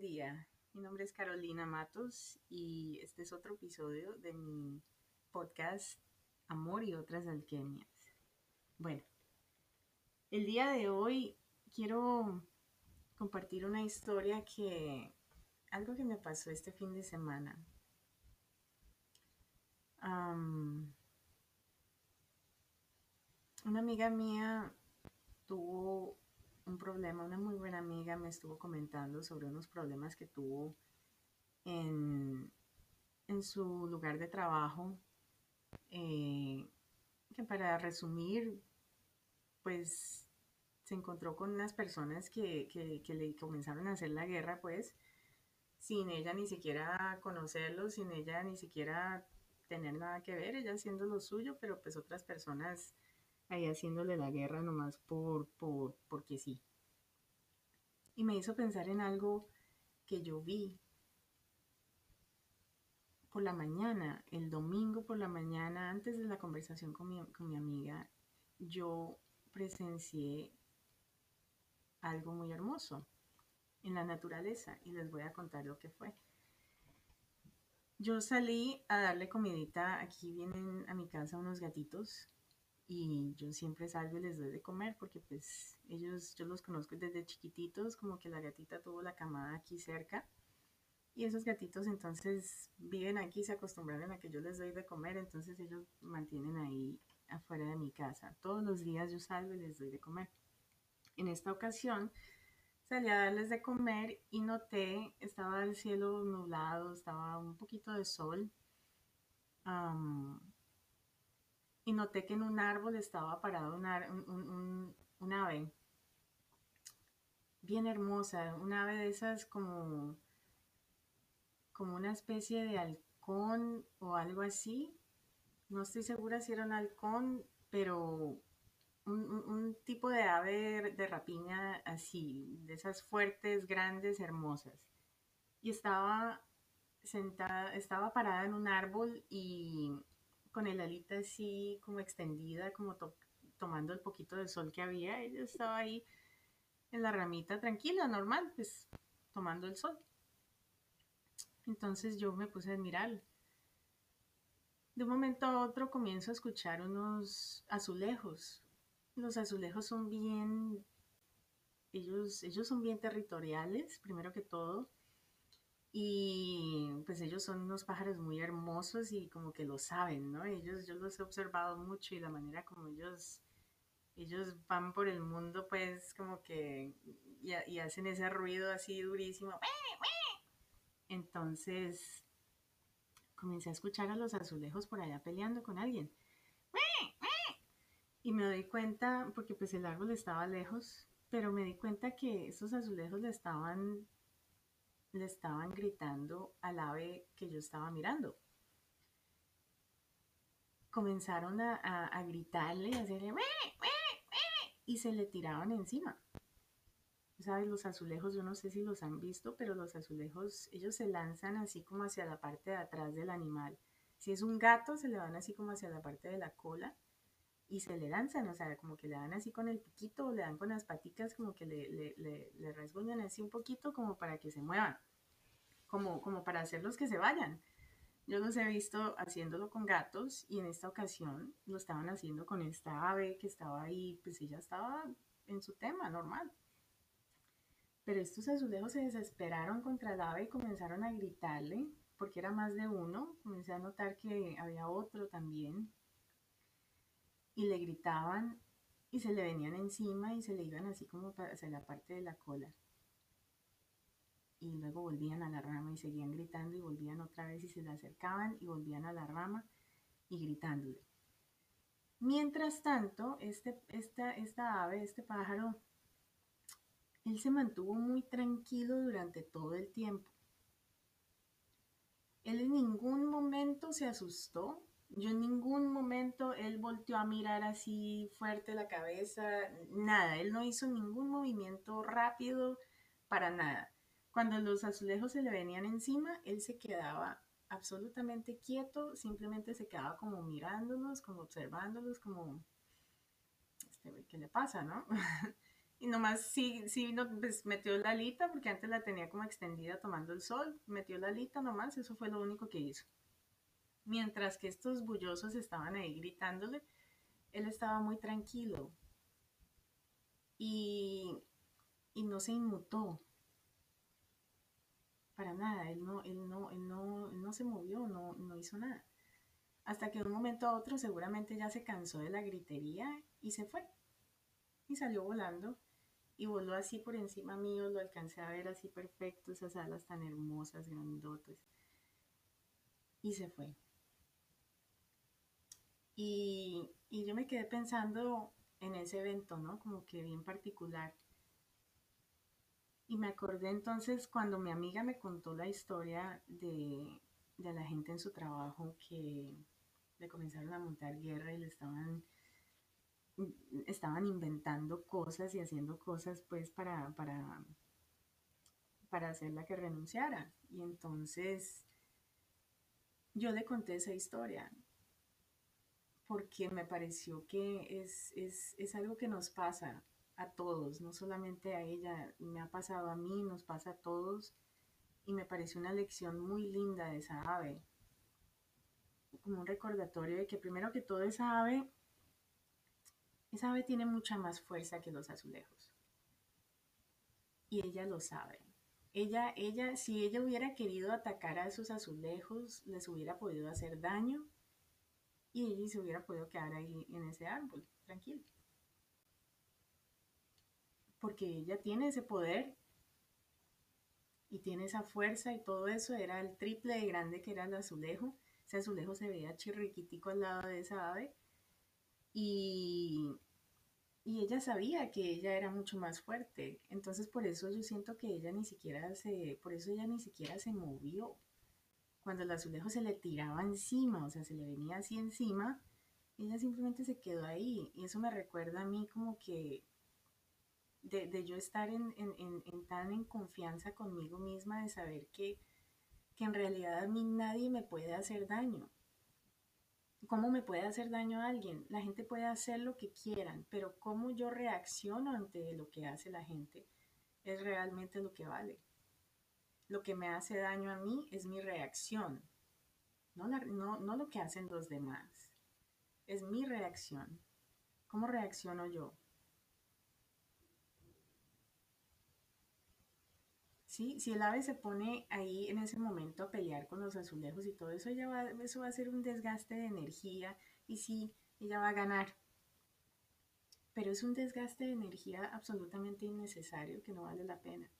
buen día. Mi nombre es Carolina Matos y este es otro episodio de mi podcast Amor y otras alquimias. Bueno, el día de hoy quiero compartir una historia que, algo que me pasó este fin de semana. una amiga mía tuvo un problema, una muy buena amiga me estuvo comentando sobre unos problemas que tuvo en, su lugar de trabajo, eh, que para resumir, pues se encontró con unas personas que, que, le comenzaron a hacer la guerra, pues, sin ella ni siquiera conocerlo, sin ella ni siquiera tener nada que ver, ella haciendo lo suyo, pero pues otras personas ahí haciéndole la guerra nomás por, por, porque sí. Y me hizo pensar en algo que yo vi por la mañana, el domingo por la mañana, antes de la conversación con mi, con mi amiga, yo presencié algo muy hermoso en la naturaleza y les voy a contar lo que fue. Yo salí a darle comidita, aquí vienen a mi casa unos gatitos y yo siempre salgo y les doy de comer porque pues ellos, yo los conozco desde chiquititos, como que la gatita tuvo la camada aquí cerca y esos gatitos entonces viven aquí, se acostumbraron a que yo les doy de comer, entonces ellos mantienen ahí afuera de mi casa. Todos los días yo salgo y les doy de comer. En esta ocasión salí a darles de comer y noté, estaba el cielo nublado, estaba un poquito de sol y noté que en un árbol estaba parado un, un, ave bien hermosa, un ave de esas como, como una especie de halcón o algo así. No estoy segura si era un halcón, pero un, tipo de ave de rapiña así, de esas fuertes, grandes, hermosas. Y estaba sentada, estaba parada en un árbol y con el alita así como extendida, como tomando el poquito de sol que había. Ella estaba ahí en la ramita tranquila, normal, pues tomando el sol. Entonces yo me puse a admirar. De un momento a otro comienzo a escuchar unos azulejos. Los azulejos son bien, ellos, ellos son bien territoriales, primero que todo y pues ellos son unos pájaros muy hermosos y como que lo saben, ¿no? Ellos, yo los he observado mucho y la manera como ellos, ellos van por el mundo pues como que y, hacen ese ruido así durísimo. Entonces comencé a escuchar a los azulejos por allá peleando con alguien. Y me doy cuenta, porque pues el árbol estaba lejos, pero me di cuenta que esos azulejos le estaban le estaban gritando al ave que yo estaba mirando. Comenzaron a, gritarle, a hacerle y se le tiraban encima. ¿Sabes? Los azulejos, yo no sé si los han visto, pero los azulejos, ellos se lanzan así como hacia la parte de atrás del animal. Si es un gato, se le van así como hacia la parte de la cola y se le lanzan, o sea, como que le dan así con el piquito le dan con las patitas, como que le, le, le, le rasguñan así un poquito como para que se muevan, como, como para hacerlos que se vayan. Yo los he visto haciéndolo con gatos y en esta ocasión lo estaban haciendo con esta ave que estaba ahí, pues ella estaba en su tema normal. Pero estos azulejos se desesperaron contra el ave y comenzaron a gritarle, porque era más de uno. Comencé a notar que había otro también y le gritaban y se le venían encima y se le iban así como hacia la parte de la cola. Y luego volvían a la rama y seguían gritando y volvían otra vez y se le acercaban y volvían a la rama y gritándole. Mientras tanto, este, esta, esta ave, este pájaro, él se mantuvo muy tranquilo durante todo el tiempo. Él en ningún momento se asustó yo en ningún momento él volteó a mirar así fuerte la cabeza, nada, él no hizo ningún movimiento rápido para nada. Cuando los azulejos se le venían encima, él se quedaba absolutamente quieto, simplemente se quedaba como mirándolos, como observándolos, como, este, ¿qué le pasa, no? Y nomás sí, sí, no, pues metió la alita, porque antes la tenía como extendida tomando el sol. Metió la alita nomás, eso fue lo único que hizo. Mientras que estos bullosos estaban ahí gritándole, él estaba muy tranquilo. Y, y no se inmutó. Para nada, él no, él no, él no, no se movió, no, no hizo nada. Hasta que de un momento a otro seguramente ya se cansó de la gritería y se fue. Y salió volando y voló así por encima mío, lo alcancé a ver así perfecto, esas alas tan hermosas, grandotas. Y se fue. Y, yo me quedé pensando en ese evento, ¿no? Como que bien particular. Y me acordé entonces cuando mi amiga me contó la historia de, de la gente en su trabajo que le comenzaron a montar guerra y le estaban estaban inventando cosas y haciendo cosas pues para, para, para hacerla que renunciara. Y entonces yo le conté esa historia porque me pareció que es, es, es algo que nos pasa a todos, no solamente a ella, me ha pasado a mí, nos pasa a todos y me pareció una lección muy linda de esa ave, como un recordatorio de que primero que todo esa ave esa ave tiene mucha más fuerza que los azulejos. Y ella lo sabe. Ella, ella, si ella hubiera querido atacar a esos azulejos, les hubiera podido hacer daño y ella se hubiera podido quedar ahí en ese árbol, tranquilo. Porque ella tiene ese poder y tiene esa fuerza y todo eso era el triple de grande que era el azulejo. Ese azulejo se veía chirriquitico al lado de esa ave y, ella sabía que ella era mucho más fuerte. Entonces por eso yo siento que ella ni siquiera se, por eso ella ni siquiera se movió. Cuando el azulejo se le tiraba encima, o sea, se le venía así encima, ella simplemente se quedó ahí. Y eso me recuerda a mí como que de, yo estar en, tan en confianza conmigo misma, de saber que, que en realidad a mí nadie me puede hacer daño. ¿Cómo me puede hacer daño a alguien? La gente puede hacer lo que quieran, pero cómo yo reacciono ante lo que hace la gente es realmente lo que vale. Lo que me hace daño a mí es mi reacción, no, lo que hacen los demás. Es mi reacción. ¿Cómo reacciono yo? Si el ave se pone ahí en ese momento a pelear con los azulejos y todo eso, ella eso va a ser un desgaste de energía y sí, ella va a ganar. Pero es un desgaste de energía absolutamente innecesario que no vale la pena.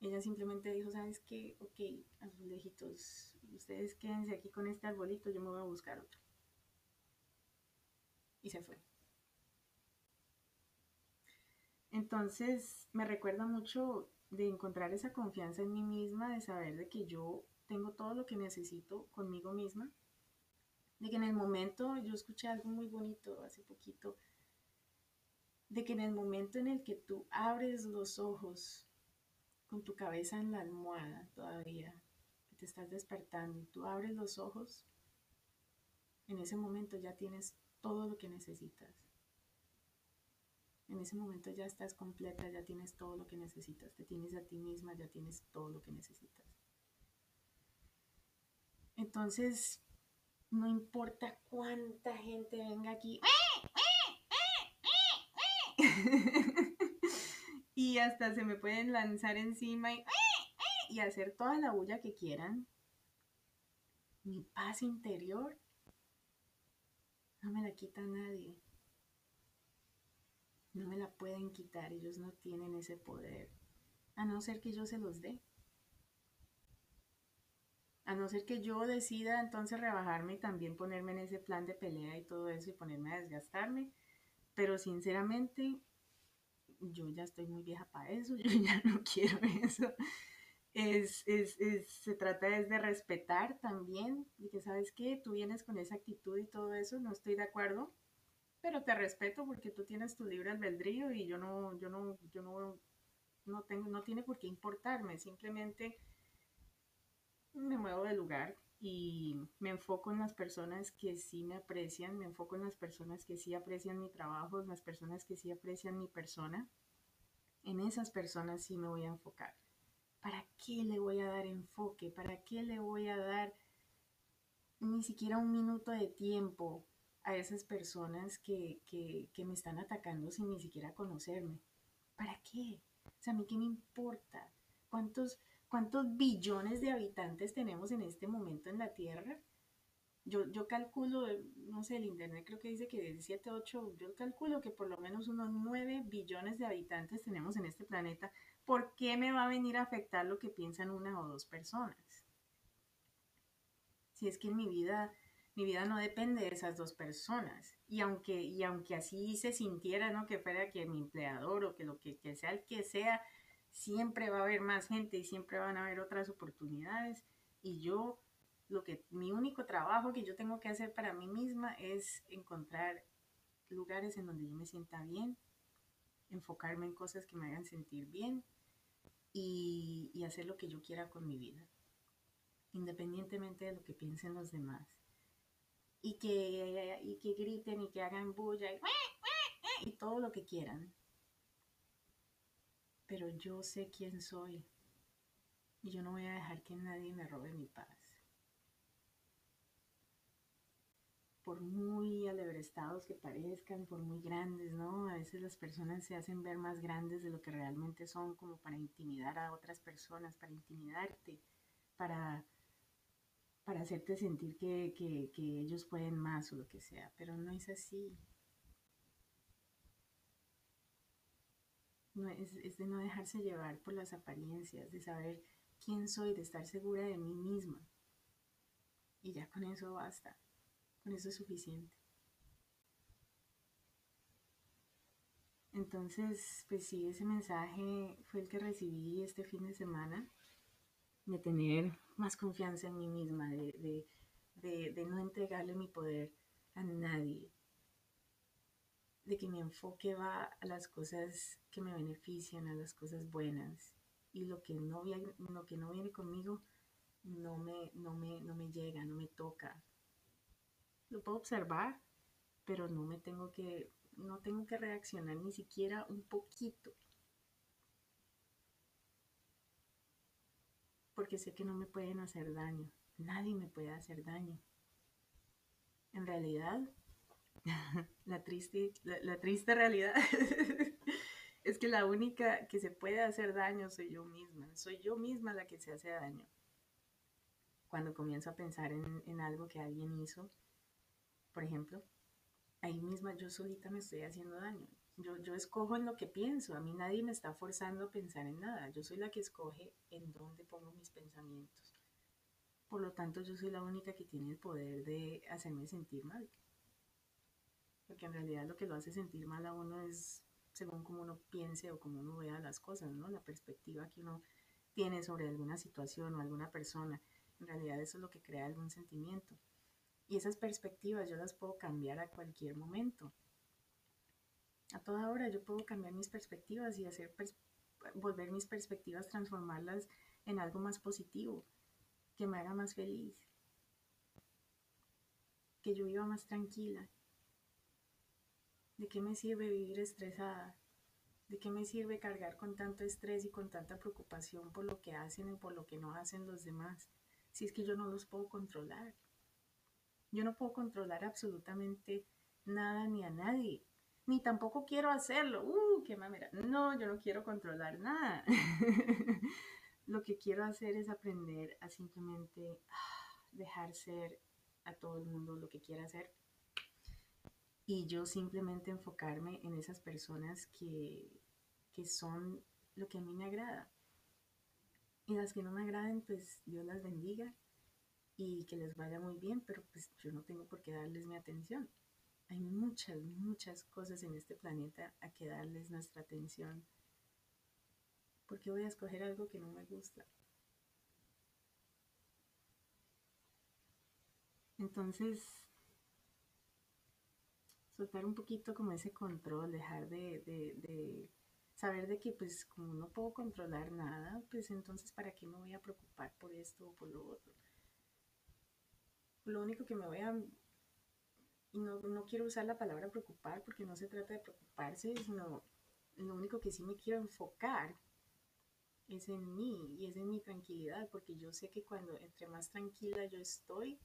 Ella simplemente dijo, ¿sabes qué? Ok, azulejitos, ustedes quédense aquí con este arbolito, yo me voy a buscar otro. Y se fue. Entonces, me recuerda mucho de encontrar esa confianza en mí misma, de saber de que yo tengo todo lo que necesito conmigo misma, de que en el momento, yo escuché algo muy bonito hace poquito, de que en el momento en el que tú abres los ojos con tu cabeza en la almohada todavía, que te estás despertando y tú abres los ojos, en ese momento ya tienes todo lo que necesitas. En ese momento ya estás completa, ya tienes todo lo que necesitas, te tienes a ti misma, ya tienes todo lo que necesitas. Entonces, no importa cuánta gente venga aquí y hasta se me pueden lanzar encima y, y hacer toda la bulla que quieran, mi paz interior no me la quita nadie. No me la pueden quitar, ellos no tienen ese poder, a no ser que yo se los dé. A no ser que yo decida entonces rebajarme y también ponerme en ese plan de pelea y todo eso y ponerme a desgastarme. Pero sinceramente, yo ya estoy muy vieja para eso, yo ya no quiero eso. Es, es, es, se trata de respetar también, y que sabes que tú vienes con esa actitud y todo eso, no estoy de acuerdo, pero te respeto porque tú tienes tu libre albedrío y yo no, yo no, yo no, no tengo, no tiene por qué importarme, simplemente me muevo de lugar y me enfoco en las personas que sí me aprecian, me enfoco en las personas que sí aprecian mi trabajo, en las personas que sí aprecian mi persona. En esas personas sí me voy a enfocar. ¿Para qué le voy a dar enfoque? ¿Para qué le voy a dar ni siquiera un minuto de tiempo a esas personas que, que me están atacando sin ni siquiera conocerme? ¿Para qué? O sea, a mí qué me importa. ¿Cuántos, ¿Cuántos billones de habitantes tenemos en este momento en la Tierra? Yo, yo calculo, no sé, el Internet creo que dice que de 7, 8, yo calculo que por lo menos unos 9 billones de habitantes tenemos en este planeta. ¿Por qué me va a venir a afectar lo que piensan una o dos personas? Si es que en mi vida, mi vida no depende de esas dos personas. Y aunque, y aunque así se sintiera, ¿no? Que fuera que mi empleador o que lo que, que sea el que sea, siempre va a haber más gente y siempre van a haber otras oportunidades. Y yo, lo que, mi único trabajo que yo tengo que hacer para mí misma es encontrar lugares en donde yo me sienta bien, enfocarme en cosas que me hagan sentir bien y, y hacer lo que yo quiera con mi vida, independientemente de lo que piensen los demás. Y que, y que griten y que hagan bulla y, y todo lo que quieran pero yo sé quién soy y yo no voy a dejar que nadie me robe mi paz. Por muy alebrestados que parezcan, por muy grandes, ¿no? A veces las personas se hacen ver más grandes de lo que realmente son, como para intimidar a otras personas, para intimidarte, para, para hacerte sentir que, que ellos pueden más o lo que sea, pero no es así. Es, de no dejarse llevar por las apariencias, de saber quién soy, de estar segura de mí misma. Y ya con eso basta, con eso es suficiente. Entonces, pues sí, ese mensaje fue el que recibí este fin de semana, de tener más confianza en mí misma, de, de no entregarle mi poder a nadie, de que mi enfoque va a las cosas que me benefician, a las cosas buenas. Y lo que no viene, lo que no viene conmigo no me, no, me, no me llega, no me toca. Lo puedo observar, pero no me tengo que, no tengo que reaccionar ni siquiera un poquito. Porque sé que no me pueden hacer daño. Nadie me puede hacer daño. En realidad, la, triste, la, triste realidad es que la única que se puede hacer daño soy yo misma. Soy yo misma la que se hace daño. Cuando comienzo a pensar en, algo que alguien hizo, por ejemplo, ahí misma yo solita me estoy haciendo daño. Yo, yo escojo en lo que pienso. A mí nadie me está forzando a pensar en nada. Yo soy la que escoge en dónde pongo mis pensamientos. Por lo tanto, yo soy la única que tiene el poder de hacerme sentir mal porque en realidad lo que lo hace sentir mal a uno es según cómo uno piense o cómo uno vea las cosas, ¿no? La perspectiva que uno tiene sobre alguna situación o alguna persona. En realidad eso es lo que crea algún sentimiento. Y esas perspectivas yo las puedo cambiar a cualquier momento. A toda hora yo puedo cambiar mis perspectivas y hacer volver mis perspectivas, transformarlas en algo más positivo, que me haga más feliz, que yo viva más tranquila, ¿De qué me sirve vivir estresada? ¿De qué me sirve cargar con tanto estrés y con tanta preocupación por lo que hacen y por lo que no hacen los demás? Si es que yo no los puedo controlar. Yo no puedo controlar absolutamente nada ni a nadie. Ni tampoco quiero hacerlo. ¡Uh, qué mamera! No, yo no quiero controlar nada. lo que quiero hacer es aprender a simplemente ah, dejar ser a todo el mundo lo que quiera hacer y yo simplemente enfocarme en esas personas que, son lo que a mí me agrada. Y las que no me agraden, pues Dios las bendiga y que les vaya muy bien, pero pues yo no tengo por qué darles mi atención. Hay muchas, muchas cosas en este planeta a que darles nuestra atención. ¿Por qué voy a escoger algo que no me gusta? Entonces, soltar un poquito como ese control, dejar de, saber de que pues como no puedo controlar nada, pues entonces para qué me voy a preocupar por esto o por lo otro. lo único que me voy a... Y no, no quiero usar la palabra preocupar porque no se trata de preocuparse, sino lo único que sí me quiero enfocar es en mí y es en mi tranquilidad, porque yo sé que cuando entre más tranquila yo estoy,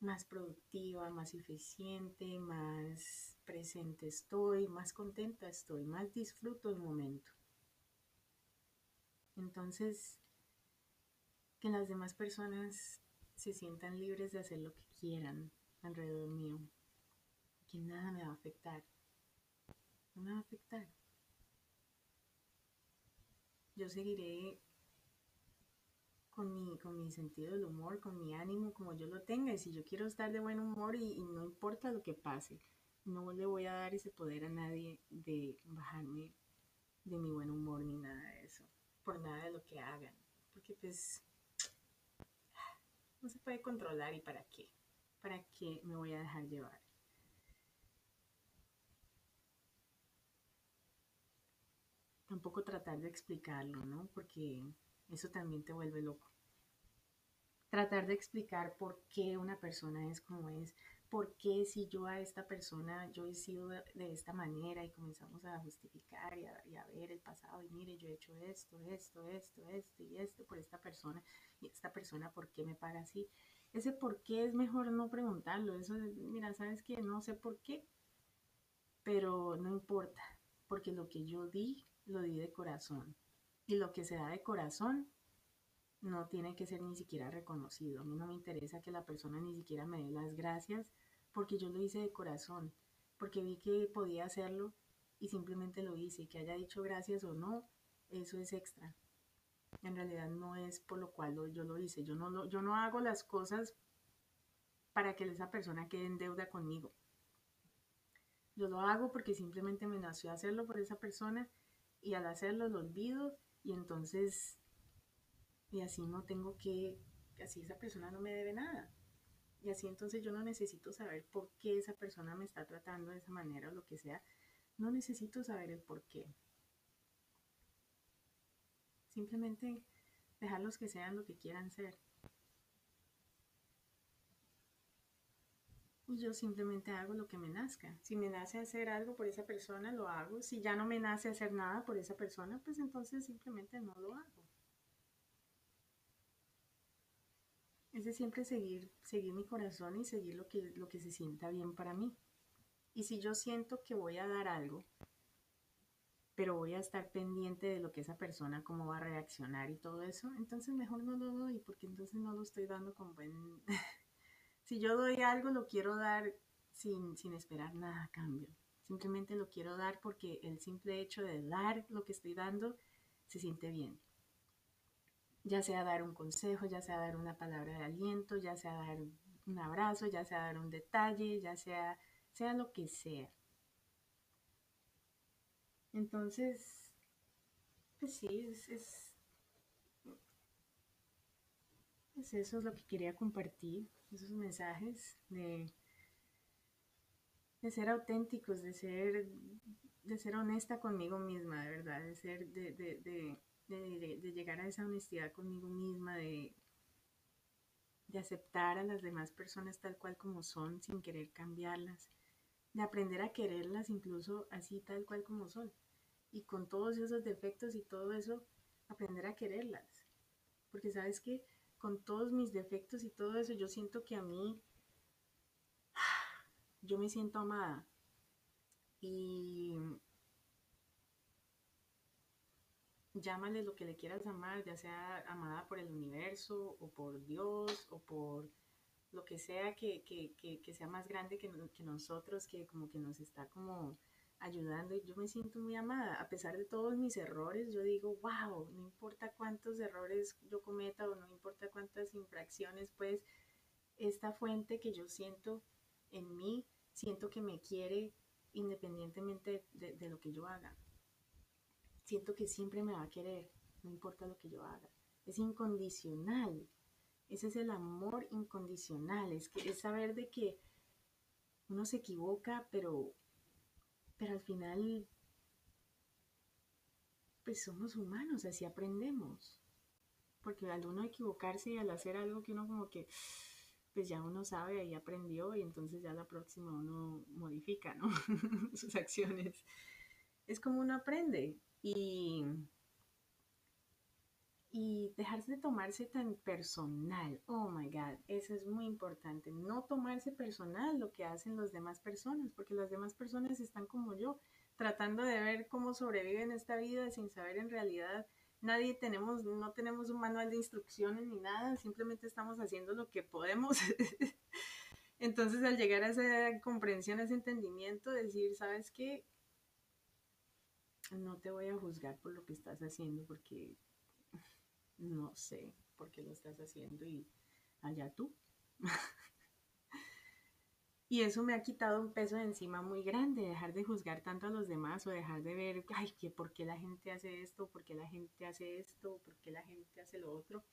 más productiva, más eficiente, más presente estoy, más contenta estoy, más disfruto el momento. Entonces, que las demás personas se sientan libres de hacer lo que quieran alrededor mío, que nada me va a afectar, no me va a afectar. Yo seguiré con mi, con mi sentido del humor, con mi ánimo, como yo lo tenga. Y si yo quiero estar de buen humor y, no importa lo que pase, no le voy a dar ese poder a nadie de bajarme de mi buen humor ni nada de eso, por nada de lo que hagan. Porque pues no se puede controlar y para qué. ¿Para qué me voy a dejar llevar? Tampoco tratar de explicarlo, ¿no? Porque eso también te vuelve loco. Tratar de explicar por qué una persona es como es, por qué si yo a esta persona, yo he sido de, esta manera y comenzamos a justificar y a, ver el pasado y mire, yo he hecho esto, esto, esto, esto y esto por esta persona y esta persona, ¿por qué me paga así? Ese por qué es mejor no preguntarlo, eso es, mira, sabes que no sé por qué, pero no importa, porque lo que yo di, lo di de corazón y lo que se da de corazón no tiene que ser ni siquiera reconocido. A mí no me interesa que la persona ni siquiera me dé las gracias porque yo lo hice de corazón, porque vi que podía hacerlo y simplemente lo hice. Que haya dicho gracias o no, eso es extra. En realidad no es por lo cual yo lo hice. Yo no, yo no hago las cosas para que esa persona quede en deuda conmigo. Yo lo hago porque simplemente me nació hacerlo por esa persona y al hacerlo lo olvido y entonces, y así no tengo que, así esa persona no me debe nada. Y así entonces yo no necesito saber por qué esa persona me está tratando de esa manera o lo que sea. No necesito saber el por qué. Simplemente dejarlos que sean lo que quieran ser. Y yo simplemente hago lo que me nazca. Si me nace hacer algo por esa persona, lo hago. Si ya no me nace hacer nada por esa persona, pues entonces simplemente no lo hago. Es de siempre seguir, seguir mi corazón y seguir lo que, lo que se sienta bien para mí. Y si yo siento que voy a dar algo, pero voy a estar pendiente de lo que esa persona, cómo va a reaccionar y todo eso, entonces mejor no lo doy, porque entonces no lo estoy dando con buen, si yo doy algo, lo quiero dar sin, esperar nada a cambio. Simplemente lo quiero dar porque el simple hecho de dar lo que estoy dando se siente bien. Ya sea dar un consejo, ya sea dar una palabra de aliento, ya sea dar un abrazo, ya sea dar un detalle, ya sea, sea lo que sea. Entonces, pues sí, es, es, es eso es lo que quería compartir esos mensajes de, de ser auténticos, de ser, de ser honesta conmigo misma, de verdad, de ser, de, de, de llegar a esa honestidad conmigo misma, de, de aceptar a las demás personas tal cual como son, sin querer cambiarlas, de aprender a quererlas incluso así tal cual como son. Y con todos esos defectos y todo eso, aprender a quererlas. Porque sabes que con todos mis defectos y todo eso, yo siento que a mí, yo me siento amada. Y llámale lo que le quieras amar, ya sea amada por el universo o por Dios o por lo que sea que, sea más grande que, que nosotros, que como que nos está como ayudando y yo me siento muy amada. A pesar de todos mis errores, yo digo, wow, no importa cuántos errores yo cometa o no importa cuántas infracciones, pues esta fuente que yo siento en mí, siento que me quiere independientemente de, lo que yo haga. Siento que siempre me va a querer, no importa lo que yo haga. Es incondicional. Ese es el amor incondicional. Es, que, es saber de que uno se equivoca, pero pero al final, pues somos humanos, así aprendemos. Porque al uno equivocarse y al hacer algo que uno como que pues ya uno sabe, ahí aprendió y entonces ya la próxima uno modifica, ¿no? Sus acciones. Es como uno aprende y, y dejarse de tomarse tan personal. Oh my God, eso es muy importante. No tomarse personal lo que hacen las demás personas, porque las demás personas están como yo, tratando de ver cómo sobreviven esta vida sin saber en realidad nadie tenemos, no tenemos un manual de instrucciones ni nada, simplemente estamos haciendo lo que podemos. Entonces, al llegar a esa comprensión, a ese entendimiento, decir, ¿sabes qué? No te voy a juzgar por lo que estás haciendo porque no sé por qué lo estás haciendo y allá tú. Y eso me ha quitado un peso de encima muy grande, dejar de juzgar tanto a los demás o dejar de ver, ay, que por qué la gente hace esto, por qué la gente hace esto, por qué la gente hace lo otro.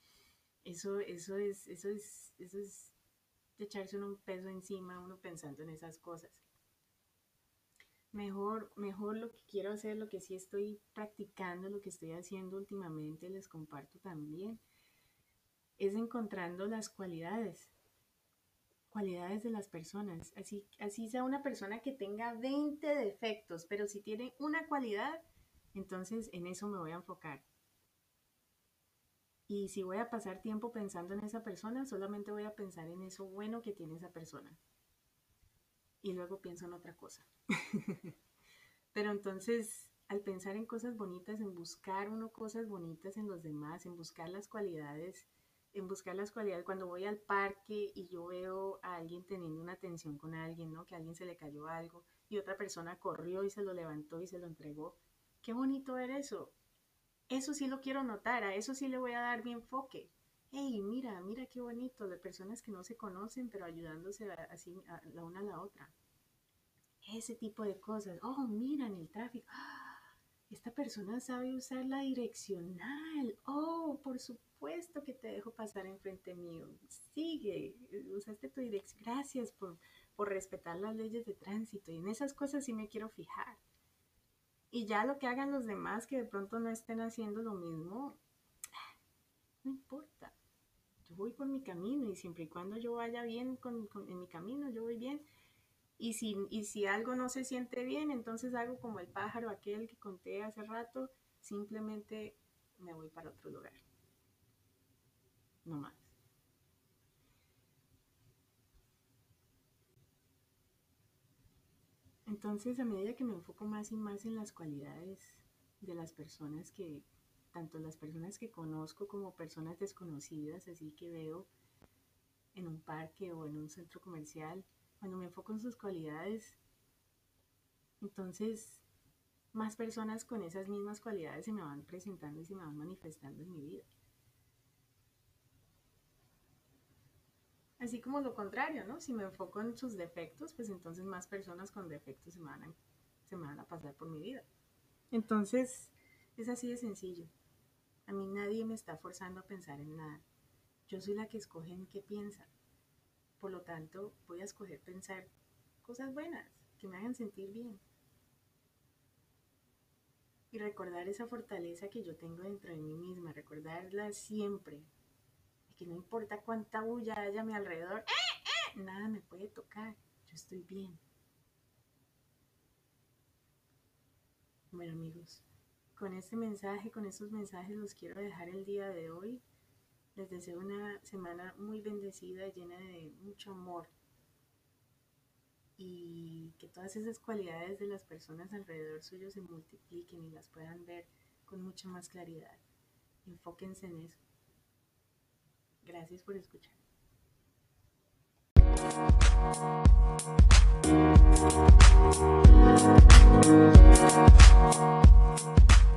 Eso, eso es, eso es, eso es echarse un peso encima, uno pensando en esas cosas. Mejor, mejor lo que quiero hacer, lo que sí estoy practicando, lo que estoy haciendo últimamente, les comparto también, es encontrando las cualidades cualidades de las personas. Así, así sea una persona que tenga 20 defectos, pero si tiene una cualidad, entonces en eso me voy a enfocar. Y si voy a pasar tiempo pensando en esa persona, solamente voy a pensar en eso bueno que tiene esa persona. Y luego pienso en otra cosa. pero entonces, al pensar en cosas bonitas, en buscar uno cosas bonitas en los demás, en buscar las cualidades en buscar las cualidades. Cuando voy al parque y yo veo a alguien teniendo una atención con alguien, ¿no? Que a alguien se le cayó algo y otra persona corrió y se lo levantó y se lo entregó. Qué bonito ver eso. Eso sí lo quiero notar, a eso sí le voy a dar mi enfoque. Hey, mira, mira qué bonito, de personas que no se conocen, pero ayudándose así la una a la otra. Ese tipo de cosas. Oh, mira en el tráfico. Esta persona sabe usar la direccional. Oh, por supuesto que te dejo pasar enfrente mío. Sigue, usaste tu dirección. Gracias por, por respetar las leyes de tránsito. Y en esas cosas sí me quiero fijar. Y ya lo que hagan los demás que de pronto no estén haciendo lo mismo, no importa. Yo voy por mi camino y siempre y cuando yo vaya bien con, en mi camino, yo voy bien. Y si, y si algo no se siente bien, entonces hago como el pájaro aquel que conté hace rato, simplemente me voy para otro lugar no más. Entonces, a medida que me enfoco más y más en las cualidades de las personas que, tanto las personas que conozco como personas desconocidas, así que veo en un parque o en un centro comercial, cuando me enfoco en sus cualidades, entonces más personas con esas mismas cualidades se me van presentando y se me van manifestando en mi vida. Así como lo contrario, ¿no? Si me enfoco en sus defectos, pues entonces más personas con defectos se me van se me van a pasar por mi vida. Entonces, es así de sencillo. A mí nadie me está forzando a pensar en nada. Yo soy la que escoge en qué piensa. Por lo tanto, voy a escoger pensar cosas buenas, que me hagan sentir bien. Y recordar esa fortaleza que yo tengo dentro de mí misma, recordarla siempre, que no importa cuánta bulla haya a mi alrededor, ¡eh, eh! nada me puede tocar, yo estoy bien. Bueno amigos, con este mensaje, con estos mensajes los quiero dejar el día de hoy. Les deseo una semana muy bendecida, llena de mucho amor y que todas esas cualidades de las personas alrededor suyo se multipliquen y las puedan ver con mucha más claridad. Enfóquense en eso. Gracias por escuchar.